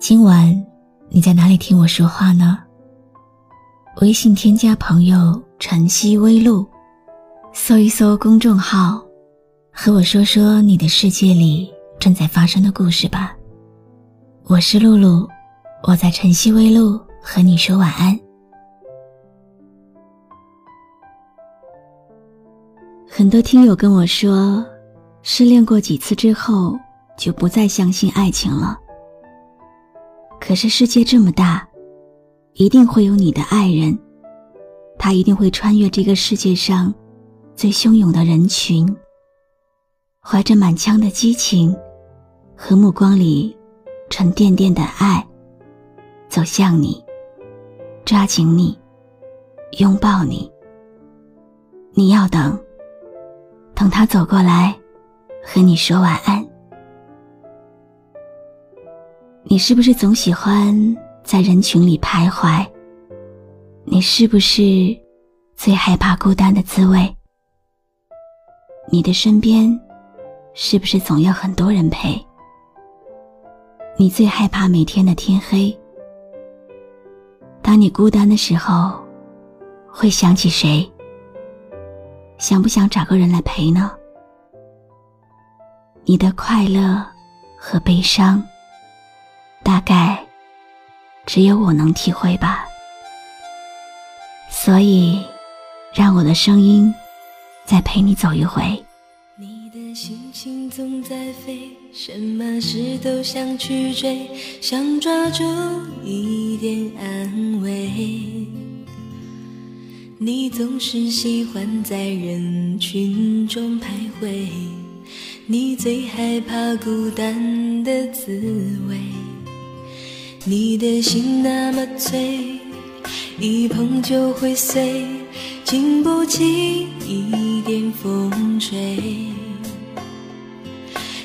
今晚你在哪里听我说话呢？微信添加朋友“晨曦微露”，搜一搜公众号，和我说说你的世界里正在发生的故事吧。我是露露，我在晨曦微露和你说晚安。很多听友跟我说，失恋过几次之后就不再相信爱情了。可是世界这么大，一定会有你的爱人，他一定会穿越这个世界上最汹涌的人群，怀着满腔的激情和目光里沉甸甸的爱，走向你，抓紧你，拥抱你。你要等，等他走过来，和你说晚安。你是不是总喜欢在人群里徘徊？你是不是最害怕孤单的滋味？你的身边是不是总要很多人陪？你最害怕每天的天黑。当你孤单的时候，会想起谁？想不想找个人来陪呢？你的快乐和悲伤。大概只有我能体会吧，所以让我的声音再陪你走一回。你的心情总在飞，什么事都想去追，想抓住一点安慰。你总是喜欢在人群中徘徊，你最害怕孤单的滋味。你的心那么脆，一碰就会碎，经不起一点风吹。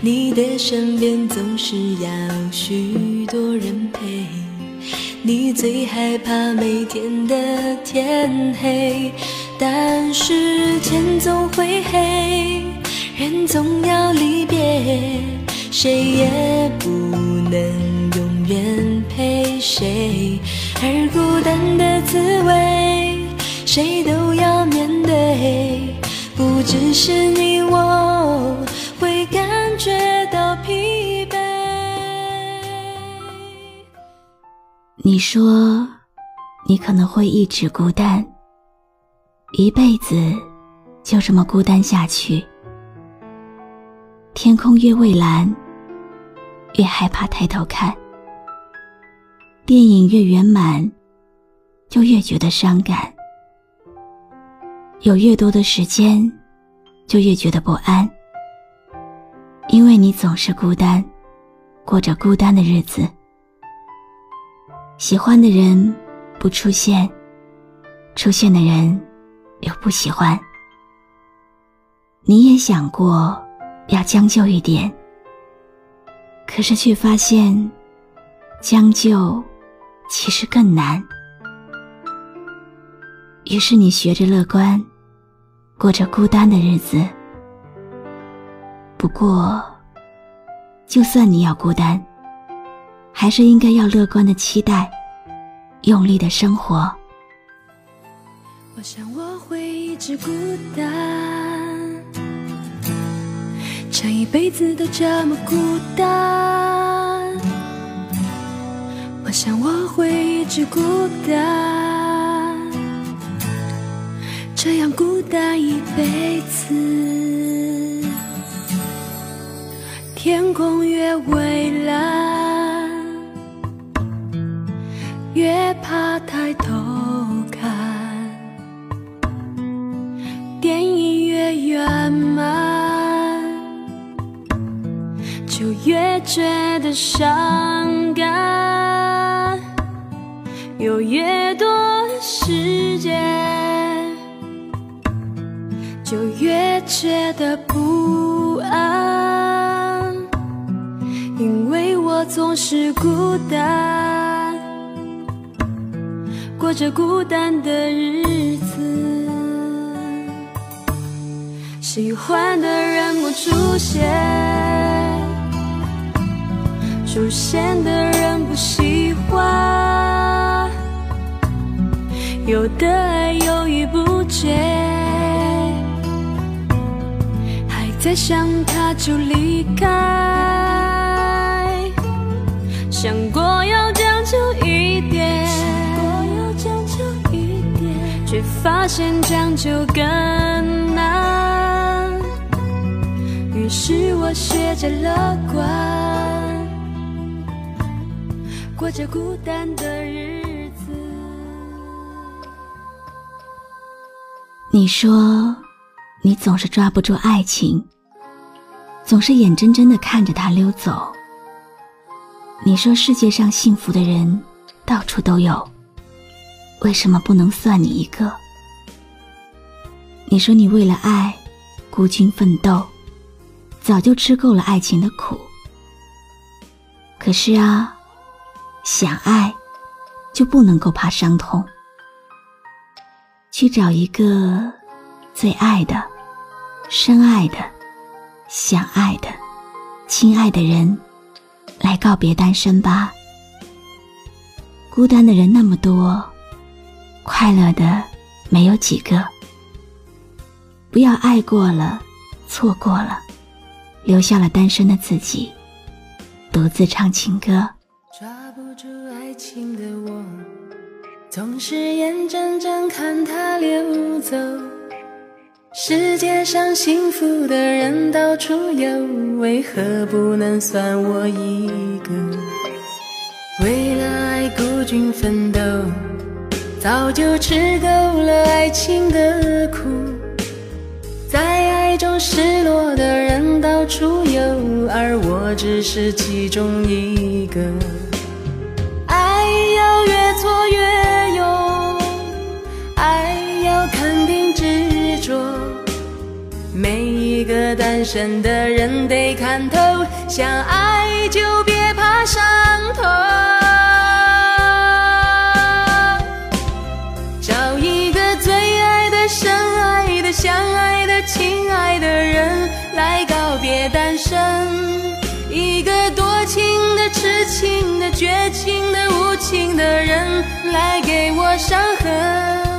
你的身边总是要许多人陪，你最害怕每天的天黑，但是天总会黑，人总要离别，谁也不能。谁？而孤单的滋味，谁都要面对。不只是你我会感觉到疲惫。你说，你可能会一直孤单，一辈子就这么孤单下去。天空越蔚蓝，越害怕抬头看。电影越圆满，就越觉得伤感；有越多的时间，就越觉得不安。因为你总是孤单，过着孤单的日子。喜欢的人不出现，出现的人又不喜欢。你也想过要将就一点，可是却发现将就。其实更难。于是你学着乐观，过着孤单的日子。不过，就算你要孤单，还是应该要乐观的期待，用力的生活。我想我会一直孤单，这一辈子都这么孤单。我想我会一直孤单，这样孤单一辈子。天空越蔚蓝，越怕抬头看；电影越圆满。就越觉得伤感，有越多时间，就越觉得不安，因为我总是孤单，过着孤单的日子，喜欢的人不出现。出现的人不喜欢，有的爱犹豫不决，还在想他就离开，想过要将就一点，想过要将就一点却发现将就更难，于是我学着乐观。过着孤单的日子你说，你总是抓不住爱情，总是眼睁睁的看着它溜走。你说世界上幸福的人到处都有，为什么不能算你一个？你说你为了爱孤军奋斗，早就吃够了爱情的苦。可是啊。想爱，就不能够怕伤痛。去找一个最爱的、深爱的、想爱的、亲爱的人，来告别单身吧。孤单的人那么多，快乐的没有几个。不要爱过了，错过了，留下了单身的自己，独自唱情歌。抓不住爱情的，总是眼睁睁看它流走。世界上幸福的人到处有，为何不能算我一个？为了爱孤军奋斗，早就吃够了爱情的苦。在爱中失落的人到处有，而我只是其中一个。肯定执着。每一个单身的人得看透，想爱就别怕伤痛。找一个最爱的、深爱的、相爱的、亲爱的人来告别单身。一个多情的、痴情的、绝情的、无情的人来给我伤痕。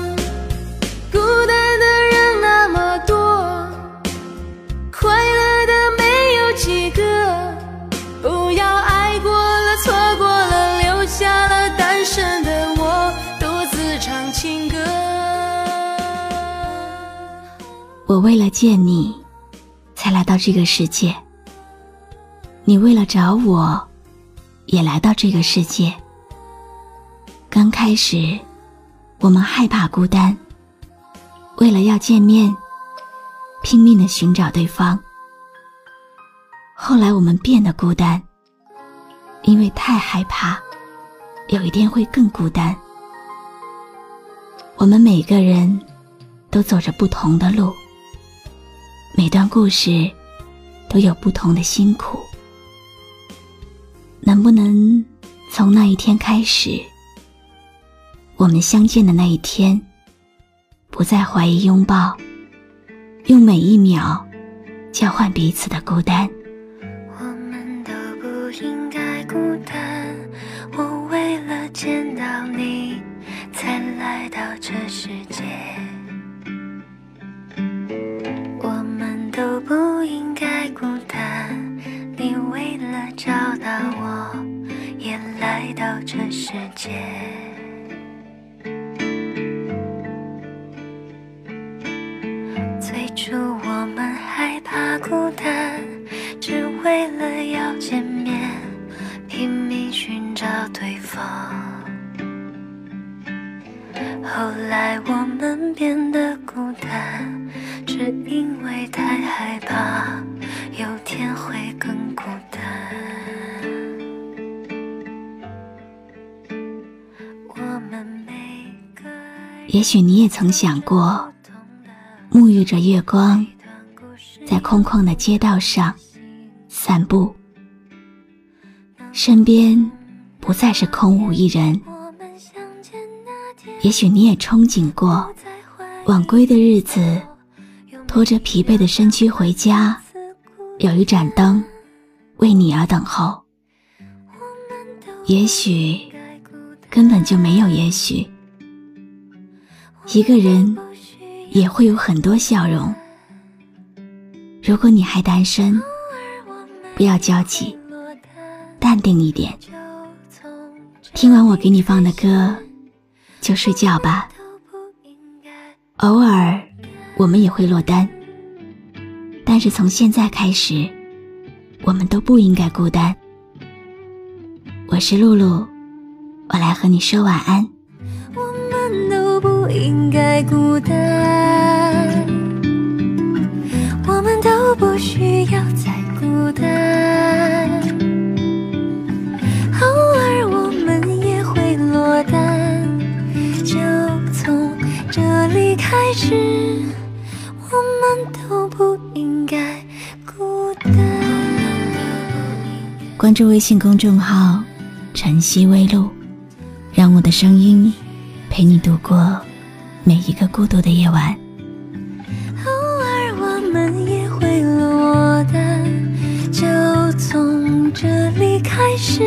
我为了见你，才来到这个世界。你为了找我，也来到这个世界。刚开始，我们害怕孤单，为了要见面，拼命的寻找对方。后来我们变得孤单，因为太害怕，有一天会更孤单。我们每个人都走着不同的路，每段故事都有不同的辛苦。能不能从那一天开始，我们相见的那一天，不再怀疑拥抱，用每一秒交换彼此的孤单。我们都不应该孤单，我为了见到你才来到这世界。到这世界，最初我们害怕孤单，只为了要见面，拼命寻找对方。后来我们变得孤也许你也曾想过，沐浴着月光，在空旷的街道上散步，身边不再是空无一人。也许你也憧憬过，晚归的日子，拖着疲惫的身躯回家，有一盏灯为你而等候。也许根本就没有也许，一个人也会有很多笑容。如果你还单身，不要焦急，淡定一点。听完我给你放的歌。就睡觉吧。偶尔，我们也会落单，但是从现在开始，我们都不应该孤单。我是露露，我来和你说晚安。不应该孤单，我们都不需要再孤单。偶尔我们也会落单。就从这里开始，我们都不应该孤单。关注微信公众号“晨曦微露”，让我的声音陪你度过每一个孤独的夜晚。偶尔我们也会落单，就从这里开始，